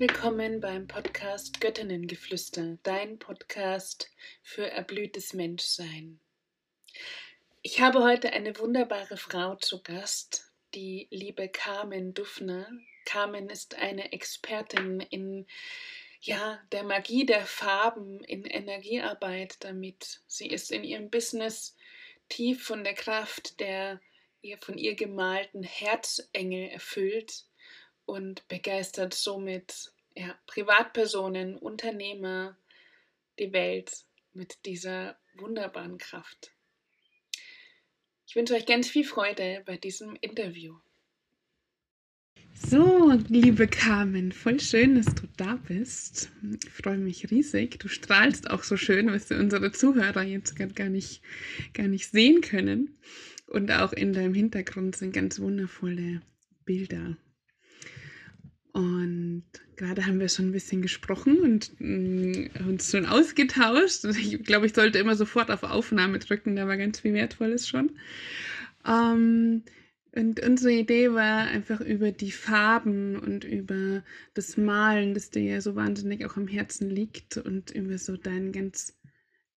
Willkommen beim Podcast Göttinnengeflüster, dein Podcast für erblühtes Menschsein. Ich habe heute eine wunderbare Frau zu Gast, die liebe Carmen Duffner. Carmen ist eine Expertin in ja, der Magie der Farben, in Energiearbeit damit. Sie ist in ihrem Business tief von der Kraft der ihr von ihr gemalten Herzengel erfüllt und begeistert somit ja, Privatpersonen, Unternehmer, die Welt mit dieser wunderbaren Kraft. Ich wünsche euch ganz viel Freude bei diesem Interview. So, liebe Carmen, voll schön, dass du da bist. Ich freue mich riesig. Du strahlst auch so schön, was unsere Zuhörer jetzt gar nicht, gar nicht sehen können. Und auch in deinem Hintergrund sind ganz wundervolle Bilder. Und gerade haben wir schon ein bisschen gesprochen und mh, mm, uns schon ausgetauscht. Ich glaube, ich sollte immer sofort auf Aufnahme drücken, da war ganz viel Wertvolles schon. Ähm, und unsere Idee war einfach über die Farben und über das Malen, das dir ja so wahnsinnig auch am Herzen liegt und über so dein ganz,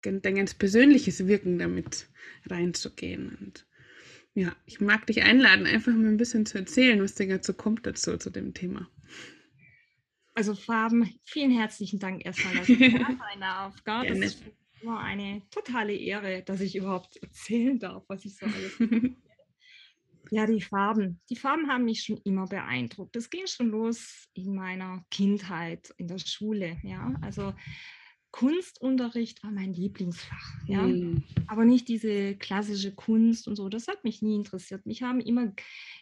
dein ganz persönliches Wirken damit reinzugehen. Und ja, ich mag dich einladen, einfach mal ein bisschen zu erzählen, was dir dazu kommt dazu, zu dem Thema. Also Farben, vielen herzlichen Dank erstmal, dass ich da sein darf. Gell? Das ist immer eine totale Ehre, dass ich überhaupt erzählen darf, was ich so alles Ja, die Farben. Die Farben haben mich schon immer beeindruckt. Das ging schon los in meiner Kindheit, in der Schule. Ja, also Kunstunterricht war mein Lieblingsfach, ja. Mhm. Aber nicht diese klassische Kunst und so, das hat mich nie interessiert. Mich haben immer,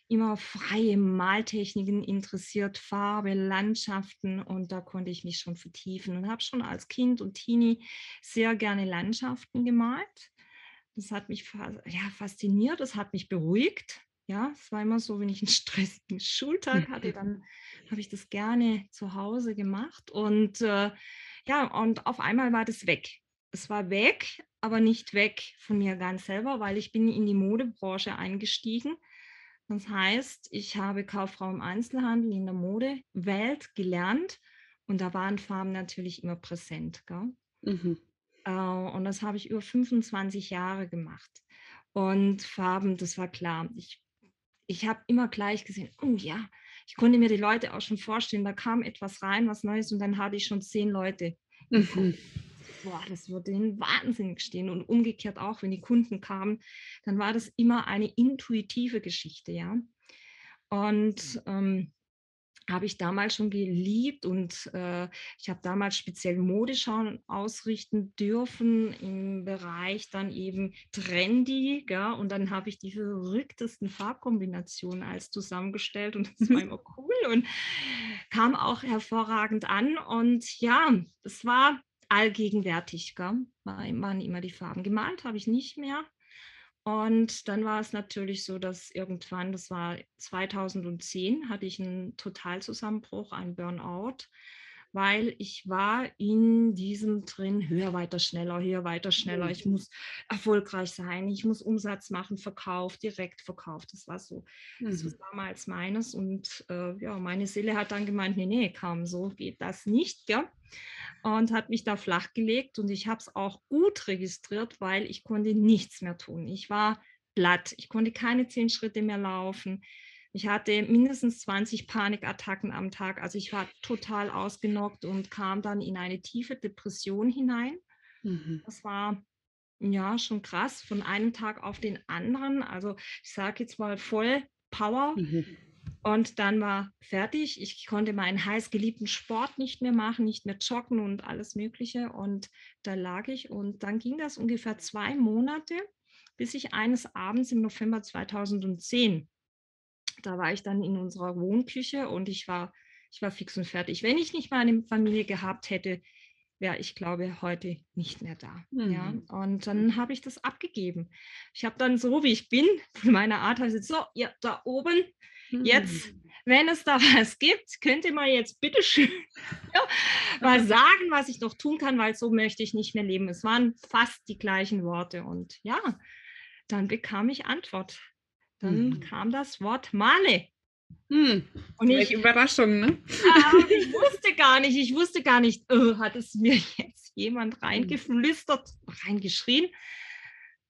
immer freie Maltechniken interessiert, Farbe, Landschaften und da konnte ich mich schon vertiefen und habe schon als Kind und Teenie sehr gerne Landschaften gemalt. Das hat mich ja, fasziniert, das hat mich beruhigt. Ja, es war immer so, wenn ich einen stressigen Schultag hatte, dann habe ich das gerne zu Hause gemacht und äh, ja, und auf einmal war das weg. Es war weg, aber nicht weg von mir ganz selber, weil ich bin in die Modebranche eingestiegen. Das heißt, ich habe Kauffrau im Einzelhandel in der Modewelt gelernt und da waren Farben natürlich immer präsent. Mhm. Äh, und das habe ich über 25 Jahre gemacht. Und Farben, das war klar. Ich, ich habe immer gleich gesehen, oh ja, ich konnte mir die Leute auch schon vorstellen, da kam etwas rein, was Neues und dann hatte ich schon zehn Leute. Mhm. Boah, das würde den Wahnsinn stehen. Und umgekehrt auch, wenn die Kunden kamen, dann war das immer eine intuitive Geschichte, ja. Und ähm, habe ich damals schon geliebt und äh, ich habe damals speziell Modeschauen ausrichten dürfen im Bereich dann eben trendy, gell? und dann habe ich die verrücktesten Farbkombinationen als zusammengestellt und das war immer cool und kam auch hervorragend an und ja, es war allgegenwärtig, gell? waren immer die Farben gemalt, habe ich nicht mehr und dann war es natürlich so, dass irgendwann, das war 2010, hatte ich einen Totalzusammenbruch, einen Burnout, weil ich war in diesem drin, höher, weiter, schneller, höher, weiter, schneller. Ich muss erfolgreich sein, ich muss Umsatz machen, Verkauf, direkt Verkauf. Das war so, das war mhm. damals meines. Und äh, ja, meine Seele hat dann gemeint, nee, nee, kam so geht das nicht, ja und hat mich da flach gelegt und ich habe es auch gut registriert, weil ich konnte nichts mehr tun. Ich war platt, ich konnte keine zehn Schritte mehr laufen. Ich hatte mindestens 20 Panikattacken am Tag, also ich war total ausgenockt und kam dann in eine tiefe Depression hinein. Mhm. Das war ja schon krass von einem Tag auf den anderen. Also ich sage jetzt mal voll Power. Mhm und dann war fertig. Ich konnte meinen heiß geliebten Sport nicht mehr machen, nicht mehr joggen und alles Mögliche. Und da lag ich. Und dann ging das ungefähr zwei Monate, bis ich eines Abends im November 2010, da war ich dann in unserer Wohnküche und ich war, ich war fix und fertig. Wenn ich nicht meine Familie gehabt hätte, wäre ich glaube heute nicht mehr da. Mhm. Ja, und dann habe ich das abgegeben. Ich habe dann so wie ich bin, von meiner Art, also so, ja, da oben, Jetzt, hm. wenn es da was gibt, könnt ihr mal jetzt bitte schön ja, mal sagen, was ich noch tun kann, weil so möchte ich nicht mehr leben. Es waren fast die gleichen Worte. Und ja, dann bekam ich Antwort. Dann mhm. kam das Wort Male. Hm. Und ich, Überraschung, ne? Ja, ich wusste gar nicht, ich wusste gar nicht, oh, hat es mir jetzt jemand hm. reingeflüstert, reingeschrien.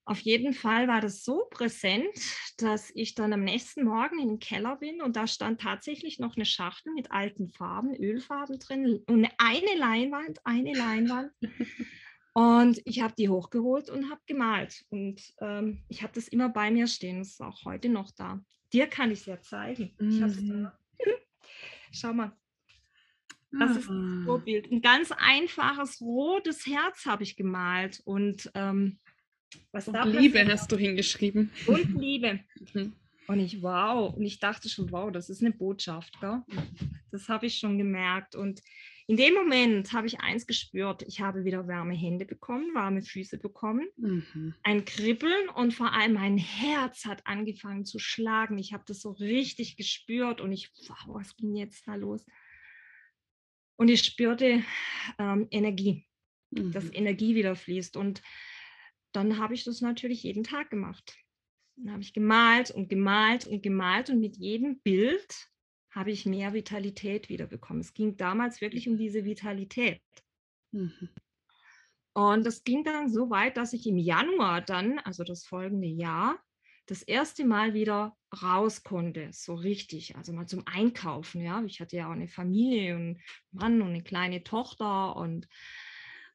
Auf jeden Fall war das so präsent, dass ich dann am nächsten Morgen in den Keller bin und da stand tatsächlich noch eine Schachtel mit alten Farben, Ölfarben drin und eine Leinwand, eine Leinwand. Und ich habe die hochgeholt und habe gemalt. Und ähm, ich habe das immer bei mir stehen. Das ist auch heute noch da. Dir kann ich es ja zeigen. Mhm. Schau mal. Das ist das ah. Vorbild. Ein ganz einfaches rotes Herz habe ich gemalt. Und ähm, was und da Liebe hast du hingeschrieben. Und Liebe. Mhm. Und ich, wow. Und ich dachte schon, wow, das ist eine Botschaft. Gell? Das habe ich schon gemerkt. Und in dem Moment habe ich eins gespürt. Ich habe wieder warme Hände bekommen, warme Füße bekommen, mhm. ein Kribbeln und vor allem mein Herz hat angefangen zu schlagen. Ich habe das so richtig gespürt und ich, wow, was ging jetzt da los? Und ich spürte ähm, Energie, mhm. dass Energie wieder fließt. Und dann habe ich das natürlich jeden Tag gemacht. Dann habe ich gemalt und gemalt und gemalt und mit jedem Bild habe ich mehr Vitalität wiederbekommen. Es ging damals wirklich um diese Vitalität. Mhm. Und das ging dann so weit, dass ich im Januar dann, also das folgende Jahr, das erste Mal wieder raus konnte, so richtig, also mal zum Einkaufen. Ja, ich hatte ja auch eine Familie und einen Mann und eine kleine Tochter und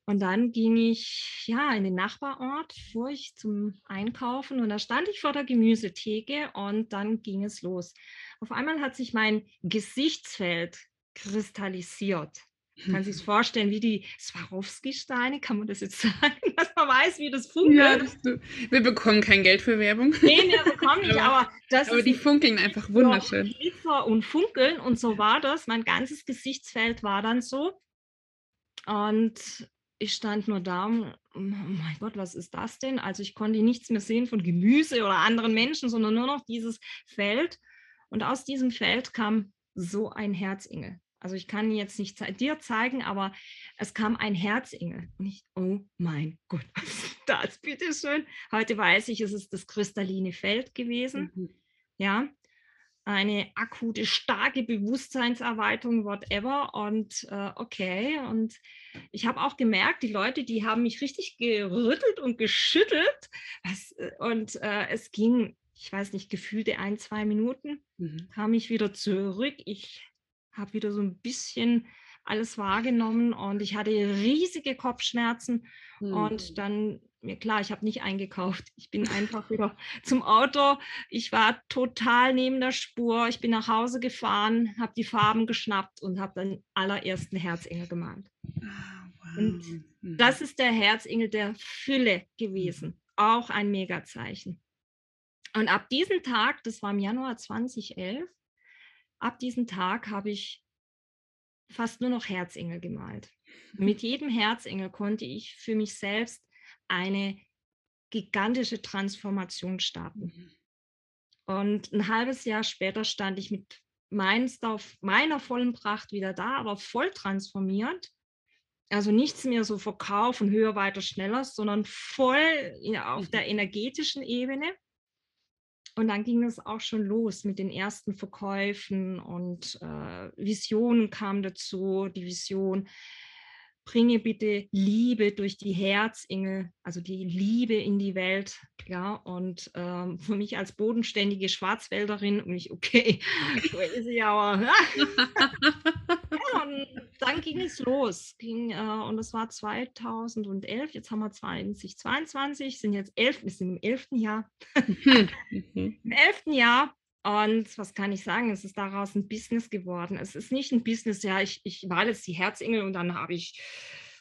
und dann ging ich ja in den Nachbarort, fuhr ich zum Einkaufen und da stand ich vor der Gemüsetheke und dann ging es los. Auf einmal hat sich mein Gesichtsfeld kristallisiert. Man kann sich vorstellen, wie die Swarovski-Steine, kann man das jetzt sagen, dass man weiß, wie das funkelt? Ja, das, wir bekommen kein Geld für Werbung. Nee, wir bekommen nicht, aber das aber die funkeln einfach wunderschön. Glitzer und funkeln und so war das. Mein ganzes Gesichtsfeld war dann so. Und ich stand nur da, oh mein Gott, was ist das denn? Also ich konnte nichts mehr sehen von Gemüse oder anderen Menschen, sondern nur noch dieses Feld. Und aus diesem Feld kam so ein Herzingel. Also ich kann jetzt nicht dir zeigen, aber es kam ein Herzingel. Und ich, oh mein Gott, was ist das? Bitteschön. Heute weiß ich, es ist das kristalline Feld gewesen. Mhm. Ja, eine akute, starke Bewusstseinserweiterung, whatever. Und äh, okay, und ich habe auch gemerkt, die Leute, die haben mich richtig gerüttelt und geschüttelt. Was, äh, und äh, es ging, ich weiß nicht, gefühlte ein, zwei Minuten, mhm. kam ich wieder zurück. Ich habe wieder so ein bisschen alles wahrgenommen und ich hatte riesige Kopfschmerzen. Mhm. Und dann mir klar, ich habe nicht eingekauft. Ich bin einfach wieder zum Auto. Ich war total neben der Spur. Ich bin nach Hause gefahren, habe die Farben geschnappt und habe den allerersten Herzengel gemalt. Ah, wow. Und mhm. das ist der Herzengel der Fülle gewesen. Auch ein Megazeichen. Und ab diesem Tag, das war im Januar 2011, ab diesem Tag habe ich fast nur noch Herzengel gemalt. Mit jedem Herzengel konnte ich für mich selbst eine gigantische Transformation starten. Mhm. Und ein halbes Jahr später stand ich mit auf meiner vollen Pracht wieder da, aber voll transformiert. Also nichts mehr so verkaufen, höher, weiter, schneller, sondern voll auf der mhm. energetischen Ebene. Und dann ging es auch schon los mit den ersten Verkäufen und äh, Visionen kamen dazu. Die Vision, bringe bitte Liebe durch die Herzengel, also die Liebe in die Welt. Ja, und ähm, für mich als bodenständige Schwarzwälderin, und ich, okay, sie aber. ja, und dann ging es los. Ging, äh, und das war 2011, jetzt haben wir 2022, sind jetzt elf, wir sind im elften Jahr. Mhm. Im elften Jahr und was kann ich sagen? Es ist daraus ein Business geworden. Es ist nicht ein Business, ja, ich, ich war jetzt die Herzengel und dann habe ich,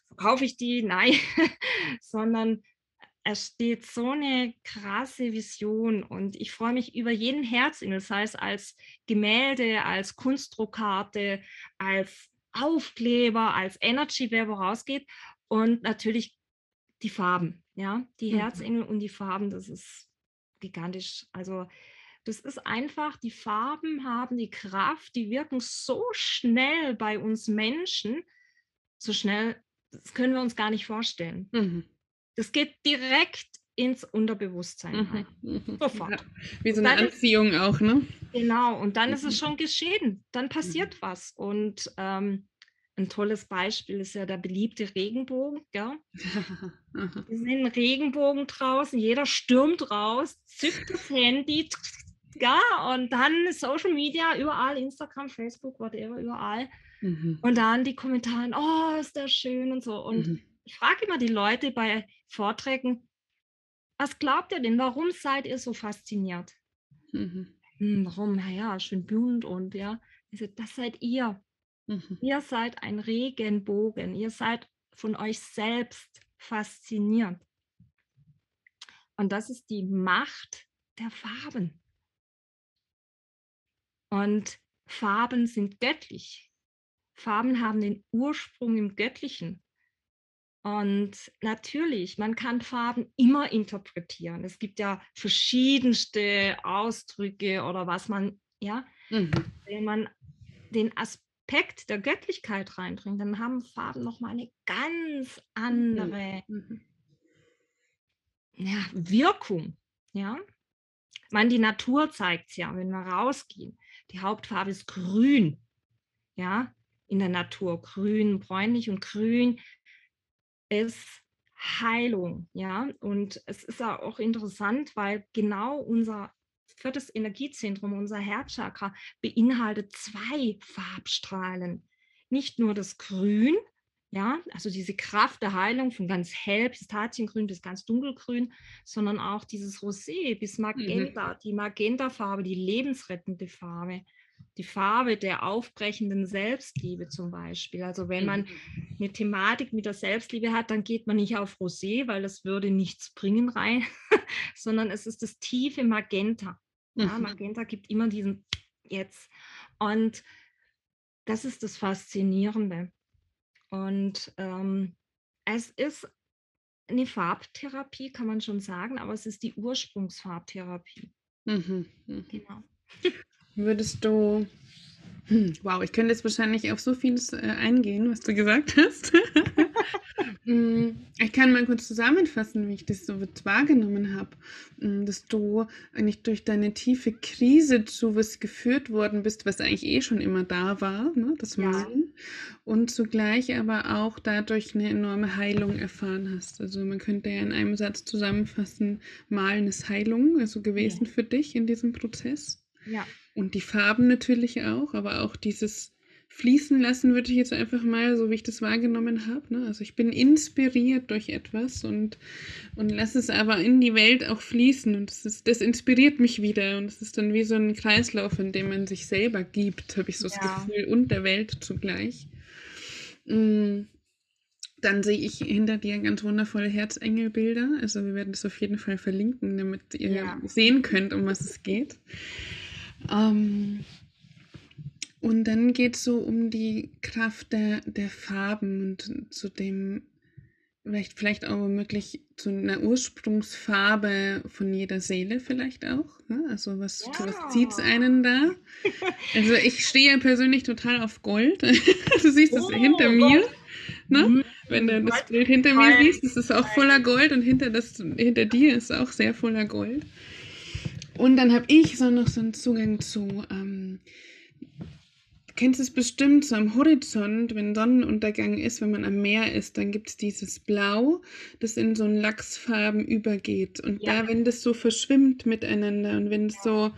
verkaufe ich die. Nein, sondern es steht so eine krasse Vision und ich freue mich über jeden Herzengel, sei es als Gemälde, als Kunstdruckkarte, als Aufkleber, als Energy, wer vorausgeht und natürlich die Farben, ja, die mhm. Herzengel und die Farben, das ist gigantisch. Also das ist einfach, die Farben haben die Kraft, die wirken so schnell bei uns Menschen, so schnell, das können wir uns gar nicht vorstellen. Mhm. Das geht direkt ins Unterbewusstsein mhm. rein. Mhm. Sofort. Ja, wie so eine Anziehung auch, ne? Genau, und dann ist es schon geschehen. Dann passiert mhm. was. Und ähm, ein tolles Beispiel ist ja der beliebte Regenbogen. Ja? Wir sehen Regenbogen draußen, jeder stürmt raus, zückt das Handy, ja, und dann Social Media, überall, Instagram, Facebook, whatever, überall. Mhm. Und dann die Kommentare, oh, ist der schön und so. Und mhm. ich frage immer die Leute bei Vorträgen, was glaubt ihr denn, warum seid ihr so fasziniert? Mhm. Hm, warum? Naja, schön bunt und ja. Ich sage, das seid ihr. Mhm. Ihr seid ein Regenbogen. Ihr seid von euch selbst fasziniert. Und das ist die Macht der Farben. Und Farben sind göttlich. Farben haben den Ursprung im Göttlichen. Und natürlich, man kann Farben immer interpretieren. Es gibt ja verschiedenste Ausdrücke oder was man, ja, mhm. wenn man den Aspekt der Göttlichkeit reinbringt, dann haben Farben nochmal eine ganz andere mhm. ja, Wirkung. Ja, man, die Natur zeigt es ja, wenn wir rausgehen. Die Hauptfarbe ist grün. Ja, in der Natur grün, bräunlich und grün ist Heilung, ja. Und es ist auch interessant, weil genau unser viertes Energiezentrum, unser Herzchakra, beinhaltet zwei Farbstrahlen. Nicht nur das Grün, ja, also diese Kraft der Heilung von ganz hell, Pistaziengrün bis ganz dunkelgrün, sondern auch dieses Rosé bis mhm. Magenta, mhm. die Magenta-Farbe, die lebensrettende Farbe die Farbe der aufbrechenden Selbstliebe zum Beispiel. Also wenn man mhm. eine Thematik mit der Selbstliebe hat, dann geht man nicht auf Rosé, weil das würde nichts bringen rein, sondern es ist das tiefe Magenta. Ja, mhm. Magenta gibt immer diesen jetzt. Und das ist das Faszinierende. Und ähm, es ist eine Farbtherapie, kann man schon sagen, aber es ist die Ursprungsfarbtherapie. Mhm. mhm. Genau. Würdest du. Hm, wow, ich könnte jetzt wahrscheinlich auf so vieles äh, eingehen, was du gesagt hast. Hm, ich kann mal kurz zusammenfassen, wie ich das so wahrgenommen habe. Hm, dass du eigentlich durch deine tiefe Krise zu was geführt worden bist, was eigentlich eh schon immer da war, ne? das Malen. Ja. Und zugleich aber auch dadurch eine enorme Heilung erfahren hast. Also man könnte ja in einem Satz zusammenfassen, Malen ist Heilung, also gewesen ja. für dich in diesem Prozess. Ja. Und die Farben natürlich auch, aber auch dieses Fließen lassen würde ich jetzt einfach mal, so wie ich das wahrgenommen habe. Ne? Also ich bin inspiriert durch etwas und, und lasse es aber in die Welt auch fließen. Und das, ist, das inspiriert mich wieder. Und es ist dann wie so ein Kreislauf, in dem man sich selber gibt, habe ich so ja. das Gefühl, und der Welt zugleich. Mm. Dann sehe ich hinter dir ganz wundervolle Herzengelbilder. Also wir werden das auf jeden Fall verlinken, damit ihr ja. sehen könnt, um was es geht. Ähm, und dann geht es so um die Kraft der, der Farben und zu dem, vielleicht, vielleicht auch möglich zu einer Ursprungsfarbe von jeder Seele vielleicht auch. Ne? Also was, ja. was zieht es einen da? Also ich stehe ja persönlich total auf Gold. du siehst es oh, hinter mir. Ne? Mhm. Wenn du das Bild hinter mir siehst, ist es auch voller Gold und hinter, das, hinter dir ist auch sehr voller Gold. Und dann habe ich so noch so einen Zugang zu, ähm, du kennst es bestimmt, so am Horizont, wenn Sonnenuntergang ist, wenn man am Meer ist, dann gibt es dieses Blau, das in so einen Lachsfarben übergeht. Und ja. da, wenn das so verschwimmt miteinander und wenn es so,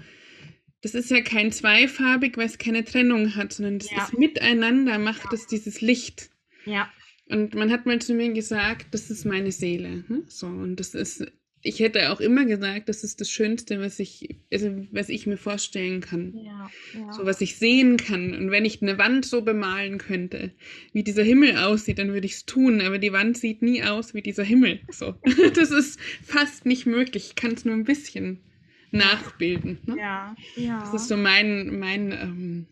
das ist ja kein zweifarbig, weil es keine Trennung hat, sondern das ja. ist miteinander, macht es dieses Licht. Ja. Und man hat mal zu mir gesagt, das ist meine Seele. Hm? So, und das ist ich hätte auch immer gesagt, das ist das Schönste, was ich, also was ich mir vorstellen kann. Ja, ja. So was ich sehen kann. Und wenn ich eine Wand so bemalen könnte, wie dieser Himmel aussieht, dann würde ich es tun. Aber die Wand sieht nie aus wie dieser Himmel. So. das ist fast nicht möglich. Ich kann es nur ein bisschen nachbilden. Ne? Ja, ja. Das ist so mein, mein ähm,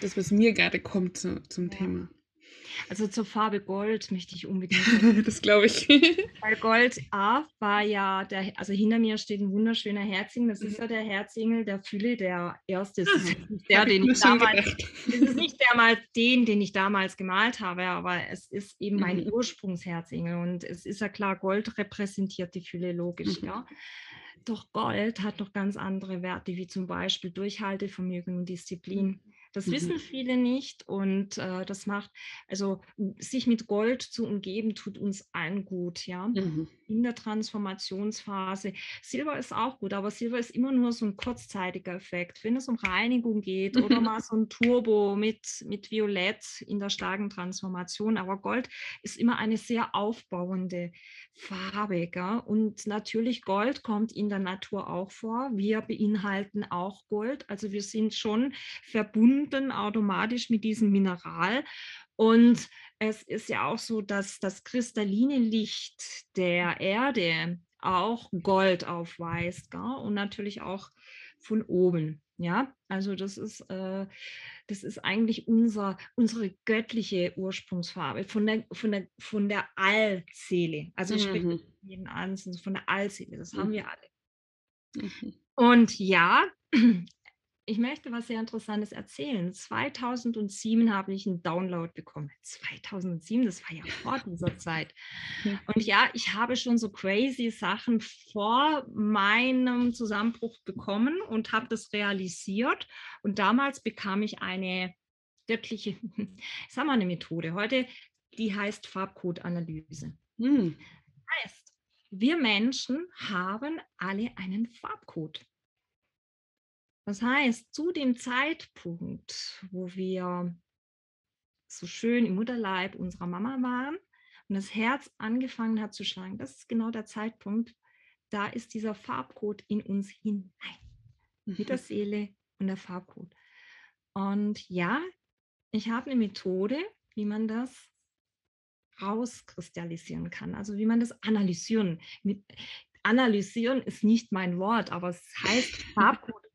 das, was mir gerade kommt so, zum ja. Thema. Also zur Farbe Gold möchte ich unbedingt. das glaube ich. Weil Gold A war ja der, also hinter mir steht ein wunderschöner Herzingel. Das mhm. ist ja der Herzingel der Fülle, der erste. Das ist ah, nicht der, den ich damals. Das ist nicht der mal den, den ich damals gemalt habe, aber es ist eben mein mhm. Ursprungsherzingel. Und es ist ja klar, Gold repräsentiert die Fülle, logisch, mhm. ja. Doch Gold hat noch ganz andere Werte, wie zum Beispiel Durchhaltevermögen und Disziplin. Mhm. Das mhm. wissen viele nicht und äh, das macht, also sich mit Gold zu umgeben, tut uns allen gut, ja. Mhm. In der Transformationsphase. Silber ist auch gut, aber Silber ist immer nur so ein kurzzeitiger Effekt. Wenn es um Reinigung geht oder mal so ein Turbo mit, mit Violett in der starken Transformation. Aber Gold ist immer eine sehr aufbauende Farbe. Gell? Und natürlich Gold kommt in der Natur auch vor. Wir beinhalten auch Gold. Also wir sind schon verbunden verbunden automatisch mit diesem Mineral. Und es ist ja auch so, dass das kristalline Licht der Erde auch Gold aufweist gell? und natürlich auch von oben. Ja, also das ist, äh, das ist eigentlich unser, unsere göttliche Ursprungsfarbe von der, von der, von der Allseele. Also ich mhm. jeden Einzelnen von der Allseele, das mhm. haben wir alle. Mhm. Und ja, ich möchte was sehr Interessantes erzählen. 2007 habe ich einen Download bekommen. 2007, das war ja vor dieser Zeit. Und ja, ich habe schon so crazy Sachen vor meinem Zusammenbruch bekommen und habe das realisiert. Und damals bekam ich eine göttliche, ich sag mal eine Methode. Heute, die heißt Farbcode-Analyse. Hm. Heißt, wir Menschen haben alle einen Farbcode. Das heißt, zu dem Zeitpunkt, wo wir so schön im Mutterleib unserer Mama waren und das Herz angefangen hat zu schlagen, das ist genau der Zeitpunkt, da ist dieser Farbcode in uns hinein. Mit der mhm. Seele und der Farbcode. Und ja, ich habe eine Methode, wie man das rauskristallisieren kann, also wie man das analysieren. Mit, analysieren ist nicht mein Wort, aber es heißt Farbcode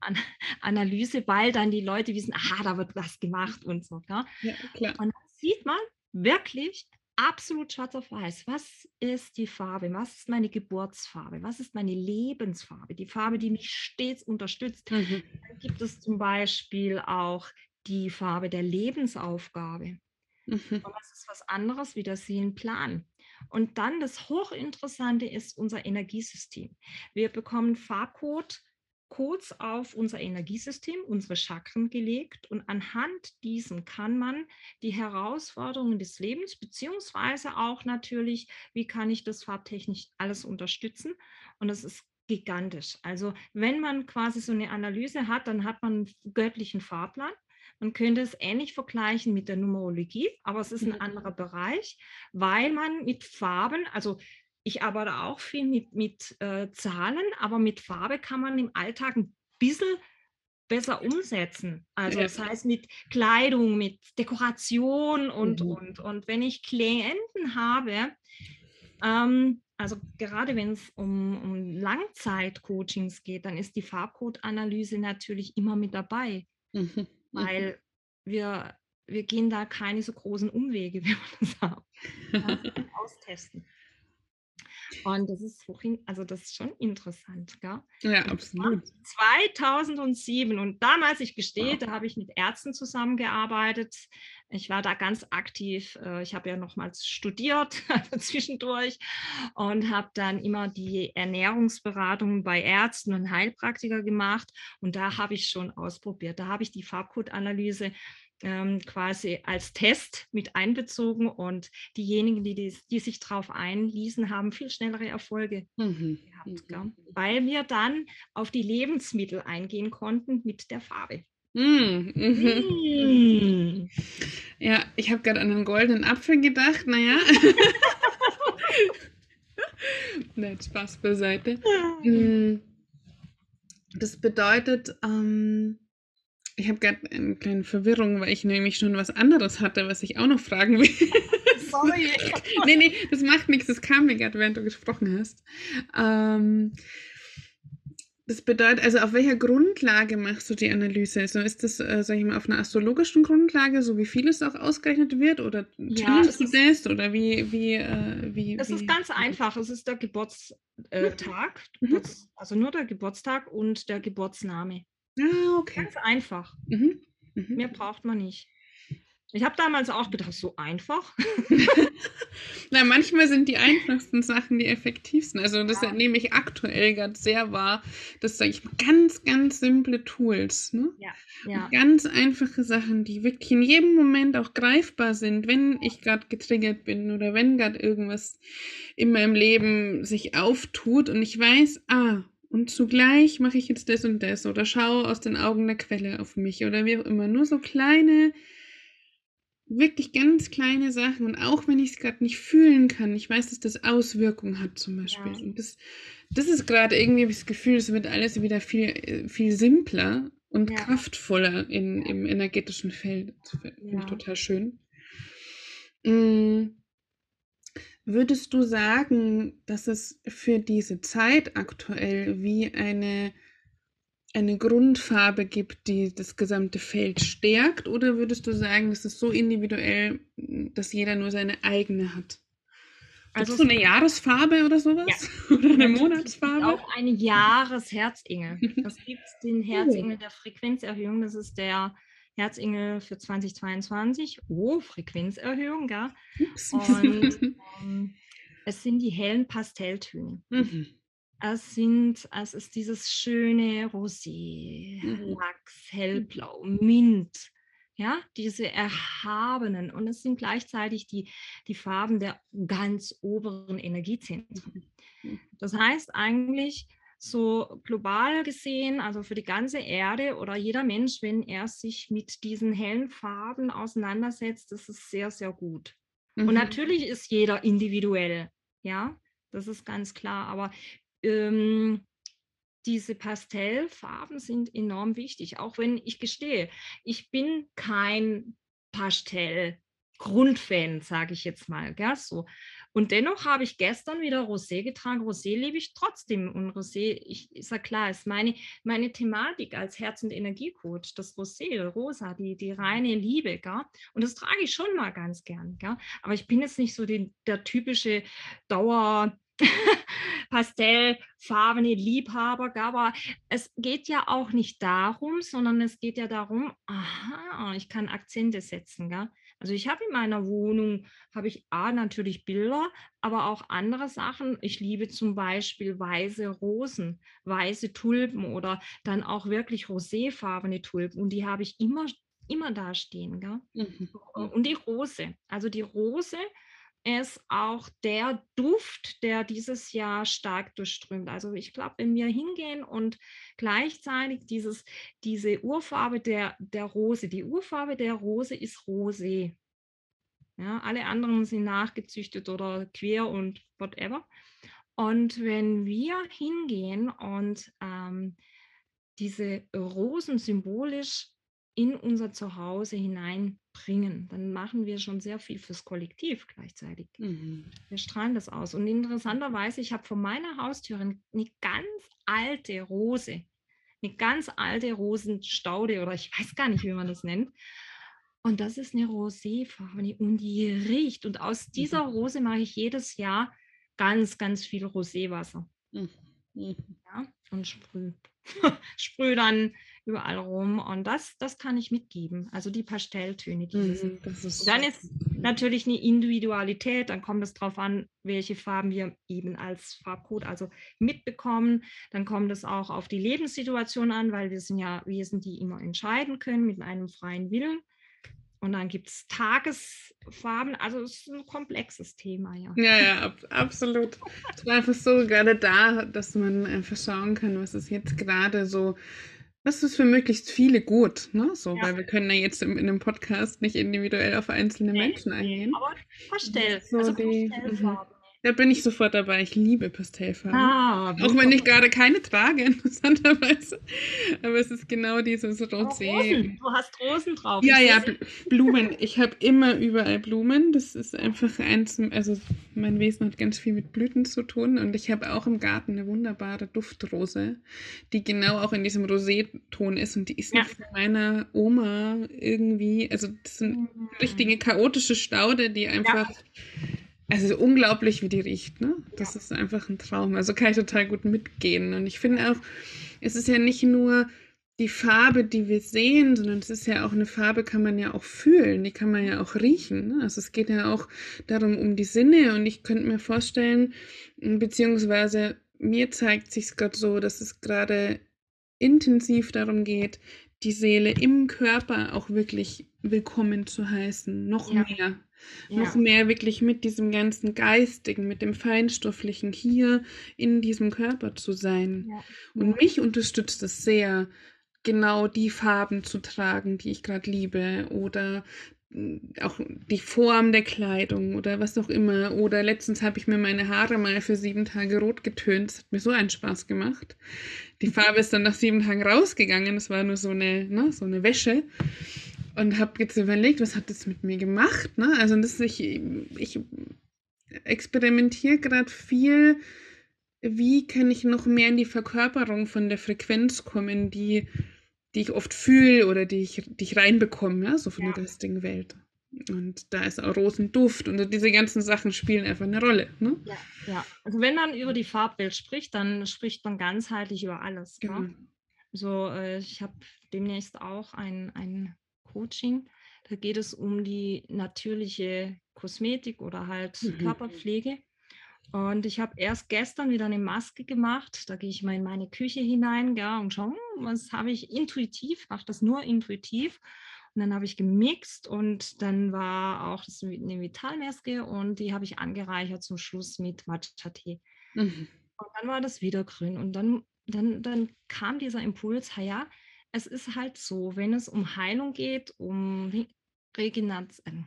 Analyse, weil dann die Leute wissen, aha, da wird was gemacht und so. Ja, ja klar. Und dann sieht man wirklich absolut schwarz auf weiß. Was ist die Farbe? Was ist meine Geburtsfarbe? Was ist meine Lebensfarbe? Die Farbe, die mich stets unterstützt. Mhm. Dann gibt es zum Beispiel auch die Farbe der Lebensaufgabe. Mhm. Und das ist was anderes wie der Seelenplan. Und dann das Hochinteressante ist unser Energiesystem. Wir bekommen Farbcode Codes auf unser Energiesystem, unsere Chakren gelegt und anhand diesem kann man die Herausforderungen des Lebens beziehungsweise auch natürlich, wie kann ich das farbtechnisch alles unterstützen und das ist gigantisch. Also wenn man quasi so eine Analyse hat, dann hat man einen göttlichen Fahrplan. Man könnte es ähnlich vergleichen mit der Numerologie, aber es ist ein anderer Bereich, weil man mit Farben, also ich arbeite auch viel mit, mit äh, Zahlen, aber mit Farbe kann man im Alltag ein bisschen besser umsetzen. Also das heißt mit Kleidung, mit Dekoration und, mhm. und, und wenn ich Klienten habe, ähm, also gerade wenn es um, um Langzeit-Coachings geht, dann ist die Farbcode-Analyse natürlich immer mit dabei, mhm. mhm. weil wir, wir gehen da keine so großen Umwege, wie man das sagt. austesten. Und das ist also das ist schon interessant, gell? Ja, absolut. 2007 und damals, ich gestehe, wow. da habe ich mit Ärzten zusammengearbeitet. Ich war da ganz aktiv. Äh, ich habe ja nochmals studiert zwischendurch und habe dann immer die Ernährungsberatungen bei Ärzten und Heilpraktiker gemacht. Und da habe ich schon ausprobiert. Da habe ich die Farbcode-Analyse ähm, quasi als Test mit einbezogen und diejenigen, die, die, die sich darauf einließen, haben viel schnellere Erfolge mhm. gehabt, mhm. weil wir dann auf die Lebensmittel eingehen konnten mit der Farbe. Mm, mhm. Mm. Ja, ich habe gerade an einen goldenen Apfel gedacht, naja. Nein, Spaß beiseite. Mm. Das bedeutet, ähm, ich habe gerade eine kleine Verwirrung, weil ich nämlich schon was anderes hatte, was ich auch noch fragen will. Sorry. nee, nee, das macht nichts. Das kam mir gerade, während du gesprochen hast. Ähm, das bedeutet, also auf welcher Grundlage machst du die Analyse? Also ist das, äh, sag ich mal, auf einer astrologischen Grundlage, so wie vieles auch ausgerechnet wird? Oder ja, du das? Oder wie, wie, äh, wie? Es wie, ist ganz einfach. Es ist der Geburtstag, äh, mhm. Geburts, also nur der Geburtstag und der Geburtsname. Ah, okay. Ganz einfach. Mhm. Mhm. Mehr braucht man nicht. Ich habe damals auch gedacht, so einfach. Na, manchmal sind die einfachsten Sachen die effektivsten. Also das ja. nehme ich aktuell gerade sehr wahr. Das sage ich mal, ganz, ganz simple Tools. Ne? Ja, ja. Ganz einfache Sachen, die wirklich in jedem Moment auch greifbar sind, wenn ich gerade getriggert bin oder wenn gerade irgendwas in meinem Leben sich auftut und ich weiß, ah, und zugleich mache ich jetzt das und das oder schaue aus den Augen der Quelle auf mich oder wie auch immer. Nur so kleine wirklich ganz kleine Sachen. Und auch wenn ich es gerade nicht fühlen kann, ich weiß, dass das Auswirkungen hat zum Beispiel. Ja. Und das, das ist gerade irgendwie das Gefühl, es wird alles wieder viel, viel simpler und ja. kraftvoller in, im energetischen Feld. Das finde ich ja. total schön. Mhm. Würdest du sagen, dass es für diese Zeit aktuell wie eine eine Grundfarbe gibt, die das gesamte Feld stärkt? Oder würdest du sagen, das ist so individuell, dass jeder nur seine eigene hat? Also so eine Jahresfarbe oder sowas? Ja. Oder eine Monatsfarbe? Auch eine Jahresherzingel. Das gibt den. Herzingel der Frequenzerhöhung. Das ist der Herzingel für 2022. Oh, Frequenzerhöhung, ja. Und ähm, es sind die hellen Pastelltöne. Mhm. Es sind, es ist dieses schöne Rosé, mhm. Lachs, hellblau, Mint, ja, diese erhabenen und es sind gleichzeitig die, die Farben der ganz oberen Energiezentren. Mhm. Das heißt eigentlich, so global gesehen, also für die ganze Erde oder jeder Mensch, wenn er sich mit diesen hellen Farben auseinandersetzt, das ist sehr, sehr gut. Mhm. Und natürlich ist jeder individuell, ja, das ist ganz klar. Aber ähm, diese Pastellfarben sind enorm wichtig, auch wenn ich gestehe, ich bin kein Pastell-Grundfan, sage ich jetzt mal, gell, so. Und dennoch habe ich gestern wieder Rosé getragen. Rosé liebe ich trotzdem. Und Rosé, ich, ist ja klar, ist meine, meine Thematik als Herz- und Energiecoach. Das Rosé, Rosa, die, die reine Liebe. Gell? Und das trage ich schon mal ganz gern. Gell? Aber ich bin jetzt nicht so die, der typische Dauer- pastellfarbene Liebhaber, aber es geht ja auch nicht darum, sondern es geht ja darum, aha, ich kann Akzente setzen. Gell? Also ich habe in meiner Wohnung, habe ich A, natürlich Bilder, aber auch andere Sachen. Ich liebe zum Beispiel weiße Rosen, weiße Tulpen oder dann auch wirklich roséfarbene Tulpen und die habe ich immer immer da stehen. Gell? Mhm. Und die Rose. Also die Rose ist auch der Duft, der dieses Jahr stark durchströmt. Also ich glaube, wenn wir hingehen und gleichzeitig dieses, diese Urfarbe der, der Rose, die Urfarbe der Rose ist Rosé. Ja, alle anderen sind nachgezüchtet oder quer und whatever. Und wenn wir hingehen und ähm, diese Rosen symbolisch in unser Zuhause hineinbringen, dann machen wir schon sehr viel fürs Kollektiv gleichzeitig. Mhm. Wir strahlen das aus. Und interessanterweise, ich habe vor meiner Haustür eine ganz alte Rose, eine ganz alte Rosenstaude oder ich weiß gar nicht, wie man das nennt. Und das ist eine Roséfarbe und die riecht. Und aus dieser mhm. Rose mache ich jedes Jahr ganz, ganz viel Roséwasser. Mhm. mhm. Ja, und sprühe. sprühe dann überall rum. Und das, das kann ich mitgeben. Also die Pastelltöne. Mhm, ist dann ist natürlich eine Individualität. Dann kommt es darauf an, welche Farben wir eben als Farbcode also mitbekommen. Dann kommt es auch auf die Lebenssituation an, weil wir sind ja Wesen, die immer entscheiden können mit einem freien Willen. Und dann gibt es Tagesfarben, also es ist ein komplexes Thema, ja. Ja, ja, ab, absolut. Es war einfach so gerade da, dass man einfach schauen kann, was ist jetzt gerade so das ist für möglichst viele gut, ne? So, ja. weil wir können ja jetzt in, in einem Podcast nicht individuell auf einzelne nee, Menschen eingehen. Aber Pastell, so also die. Da bin ich sofort dabei. Ich liebe Pastellfarben. Ah, Auch wenn ich gerade keine trage, interessanterweise. Aber es ist genau dieses Rosé. Rosen. Du hast Rosen drauf. Ja, ja, Blumen. Ich habe immer überall Blumen. Das ist einfach eins, also mein Wesen hat ganz viel mit Blüten zu tun. Und ich habe auch im Garten eine wunderbare Duftrose, die genau auch in diesem Rosé-Ton ist. Und die ist ja. von meiner Oma irgendwie, also das sind mhm. richtige chaotische Staude, die einfach. Ja also unglaublich, wie die riecht, ne? Das ja. ist einfach ein Traum. Also kann ich total gut mitgehen. Und ich finde auch, es ist ja nicht nur die Farbe, die wir sehen, sondern es ist ja auch eine Farbe, kann man ja auch fühlen, die kann man ja auch riechen. Ne? Also es geht ja auch darum, um die Sinne und ich könnte mir vorstellen, beziehungsweise mir zeigt sich gerade so, dass es gerade intensiv darum geht, die Seele im Körper auch wirklich willkommen zu heißen, noch ja. mehr. Ja. Noch mehr wirklich mit diesem ganzen Geistigen, mit dem Feinstofflichen hier in diesem Körper zu sein. Ja. Und mich unterstützt es sehr, genau die Farben zu tragen, die ich gerade liebe oder hm, auch die Form der Kleidung oder was auch immer. Oder letztens habe ich mir meine Haare mal für sieben Tage rot getönt. Das hat mir so einen Spaß gemacht. Die. Farbe ist dann nach sieben Tagen rausgegangen. Das war nur so eine, ne, so eine Wäsche. Und habe jetzt überlegt, was hat das mit mir gemacht? Ne? Also das, ich, ich experimentiere gerade viel, wie kann ich noch mehr in die Verkörperung von der Frequenz kommen, die die ich oft fühle oder die ich, die ich reinbekomme, ja, so von ja. der geistigen Welt. Und da ist auch Rosenduft und diese ganzen Sachen spielen einfach eine Rolle. Ne? Ja, ja, also wenn man über die Farbwelt spricht, dann spricht man ganzheitlich über alles. Genau. Ne? So, äh, ich habe demnächst auch ein, ein Coaching, da geht es um die natürliche Kosmetik oder halt mhm. Körperpflege. Und ich habe erst gestern wieder eine Maske gemacht. Da gehe ich mal in meine Küche hinein gell, und schaue, was habe ich intuitiv, mache das nur intuitiv. Und dann habe ich gemixt und dann war auch das eine Vitalmaske und die habe ich angereichert zum Schluss mit Matcha-Tee. Mhm. Und dann war das wieder grün. Und dann, dann, dann kam dieser Impuls, ja, es ist halt so, wenn es um Heilung geht, um Regeneration,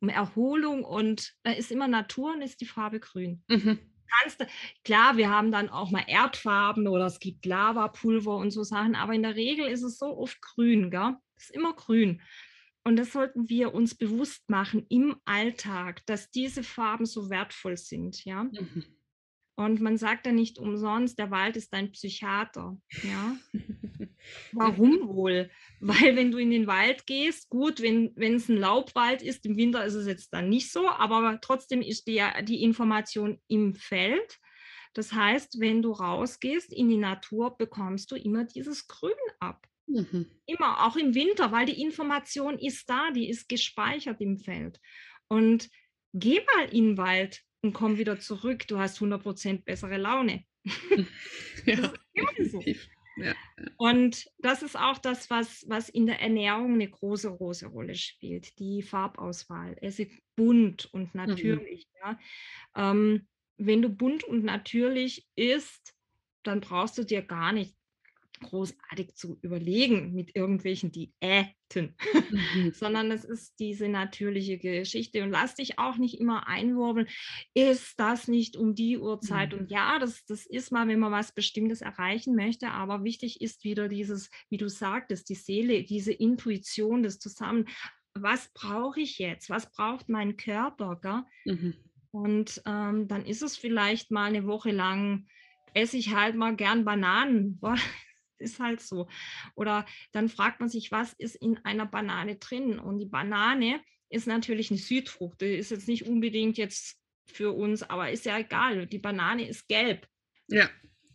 um Erholung und da ist immer Natur und ist die Farbe grün. Mhm. Kannst, klar, wir haben dann auch mal Erdfarben oder es gibt Lavapulver und so Sachen, aber in der Regel ist es so oft grün, gell? Es ist immer grün. Und das sollten wir uns bewusst machen im Alltag, dass diese Farben so wertvoll sind, ja. Mhm. Und man sagt ja nicht umsonst, der Wald ist ein Psychiater. Ja? Warum wohl? Weil wenn du in den Wald gehst, gut, wenn es ein Laubwald ist, im Winter ist es jetzt dann nicht so, aber trotzdem ist die, die Information im Feld. Das heißt, wenn du rausgehst in die Natur, bekommst du immer dieses Grün ab. Mhm. Immer, auch im Winter, weil die Information ist da, die ist gespeichert im Feld. Und geh mal in den Wald, und komm wieder zurück, du hast 100% bessere Laune. ja, so. ja, Und das ist auch das, was, was in der Ernährung eine große, große Rolle spielt, die Farbauswahl. Es ist bunt und mhm. natürlich. Mhm. Ja. Ähm, wenn du bunt und natürlich isst, dann brauchst du dir gar nicht großartig zu überlegen mit irgendwelchen Diäten, mhm. sondern es ist diese natürliche Geschichte. Und lass dich auch nicht immer einwurbeln, ist das nicht um die Uhrzeit? Mhm. Und ja, das, das ist mal, wenn man was Bestimmtes erreichen möchte, aber wichtig ist wieder dieses, wie du sagtest, die Seele, diese Intuition, das Zusammen. Was brauche ich jetzt? Was braucht mein Körper? Mhm. Und ähm, dann ist es vielleicht mal eine Woche lang, esse ich halt mal gern Bananen ist halt so. Oder dann fragt man sich, was ist in einer Banane drin? Und die Banane ist natürlich eine Südfrucht. Die ist jetzt nicht unbedingt jetzt für uns, aber ist ja egal. Die Banane ist gelb. Ja.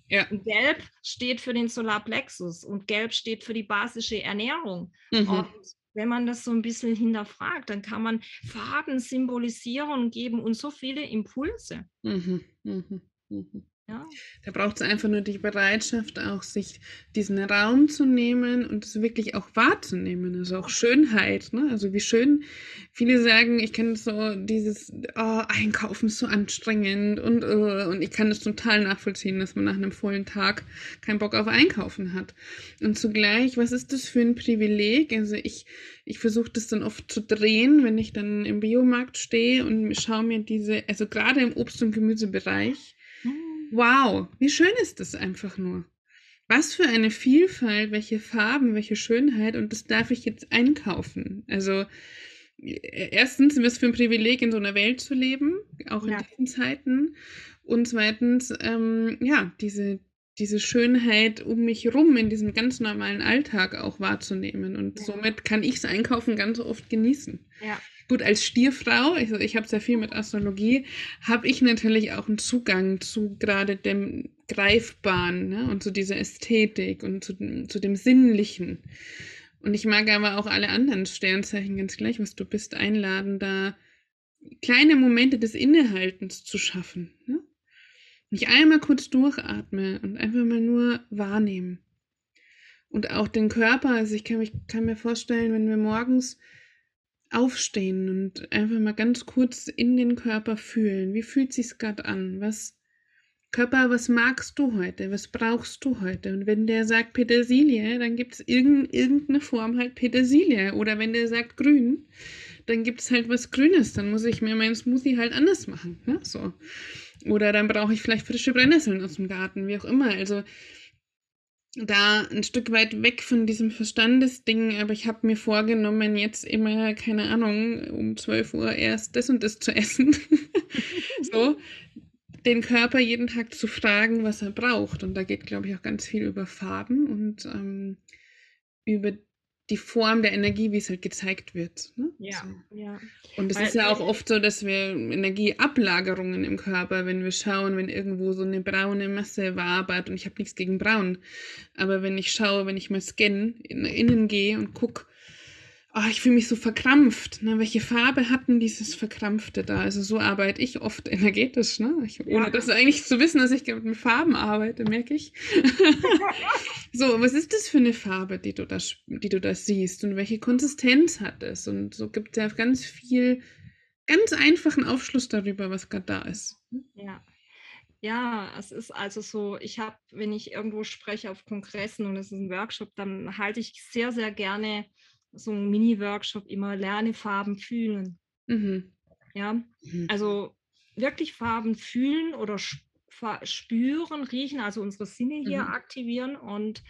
Ja. Gelb steht für den Solarplexus und Gelb steht für die basische Ernährung. Mhm. Und wenn man das so ein bisschen hinterfragt, dann kann man Farben symbolisieren und geben uns so viele Impulse. Mhm. Mhm. Ja. Da braucht es einfach nur die Bereitschaft, auch sich diesen Raum zu nehmen und es wirklich auch wahrzunehmen. Also auch Schönheit. Ne? Also wie schön viele sagen, ich kenne so dieses oh, Einkaufen ist so anstrengend und, uh, und ich kann das total nachvollziehen, dass man nach einem vollen Tag keinen Bock auf Einkaufen hat. Und zugleich, was ist das für ein Privileg? Also ich, ich versuche das dann oft zu drehen, wenn ich dann im Biomarkt stehe und schaue mir diese, also gerade im Obst- und Gemüsebereich, Wow, wie schön ist das einfach nur. Was für eine Vielfalt, welche Farben, welche Schönheit und das darf ich jetzt einkaufen. Also äh, erstens, was für ein Privileg in so einer Welt zu leben, auch in ja. diesen Zeiten. Und zweitens, ähm, ja, diese, diese Schönheit um mich rum in diesem ganz normalen Alltag auch wahrzunehmen. Und ja. somit kann ich das Einkaufen ganz oft genießen. Ja. Gut, als Stierfrau, also ich habe sehr viel mit Astrologie, habe ich natürlich auch einen Zugang zu gerade dem Greifbaren ne? und zu dieser Ästhetik und zu, zu dem Sinnlichen. Und ich mag aber auch alle anderen Sternzeichen ganz gleich, was du bist, einladen, da kleine Momente des Innehaltens zu schaffen. Ne? ich einmal kurz durchatme und einfach mal nur wahrnehmen. Und auch den Körper, also ich kann, mich, kann mir vorstellen, wenn wir morgens aufstehen und einfach mal ganz kurz in den Körper fühlen. Wie fühlt sich's gerade an? Was Körper, was magst du heute? Was brauchst du heute? Und wenn der sagt Petersilie, dann gibt es irgendeine Form halt Petersilie. Oder wenn der sagt grün, dann gibt es halt was Grünes. Dann muss ich mir meinen Smoothie halt anders machen. Ne? So. Oder dann brauche ich vielleicht frische Brennnesseln aus dem Garten, wie auch immer. Also da ein Stück weit weg von diesem Verstandesding, aber ich habe mir vorgenommen, jetzt immer, keine Ahnung, um 12 Uhr erst das und das zu essen. so, den Körper jeden Tag zu fragen, was er braucht. Und da geht, glaube ich, auch ganz viel über Farben und ähm, über die Form der Energie, wie es halt gezeigt wird. Ne? Ja, so. ja. Und es ist ja auch oft so, dass wir Energieablagerungen im Körper, wenn wir schauen, wenn irgendwo so eine braune Masse wabert, und ich habe nichts gegen braun, aber wenn ich schaue, wenn ich mal scanne, in, innen gehe und gucke, oh, ich fühle mich so verkrampft. Ne? Welche Farbe hatten dieses Verkrampfte da? Also so arbeite ich oft energetisch, ne? Ich, ohne ja. das eigentlich zu wissen, dass ich mit Farben arbeite, merke ich. so, was ist das für eine Farbe, die du da, die du da siehst? Und welche Konsistenz hat es? Und so gibt es ja ganz viel, ganz einfachen Aufschluss darüber, was gerade da ist. Ja. Ja, es ist also so, ich habe, wenn ich irgendwo spreche auf Kongressen und es ist ein Workshop, dann halte ich sehr, sehr gerne so ein Mini-Workshop immer Lerne Farben fühlen. Mhm. Ja, mhm. also wirklich Farben fühlen oder spüren, riechen, also unsere Sinne hier mhm. aktivieren und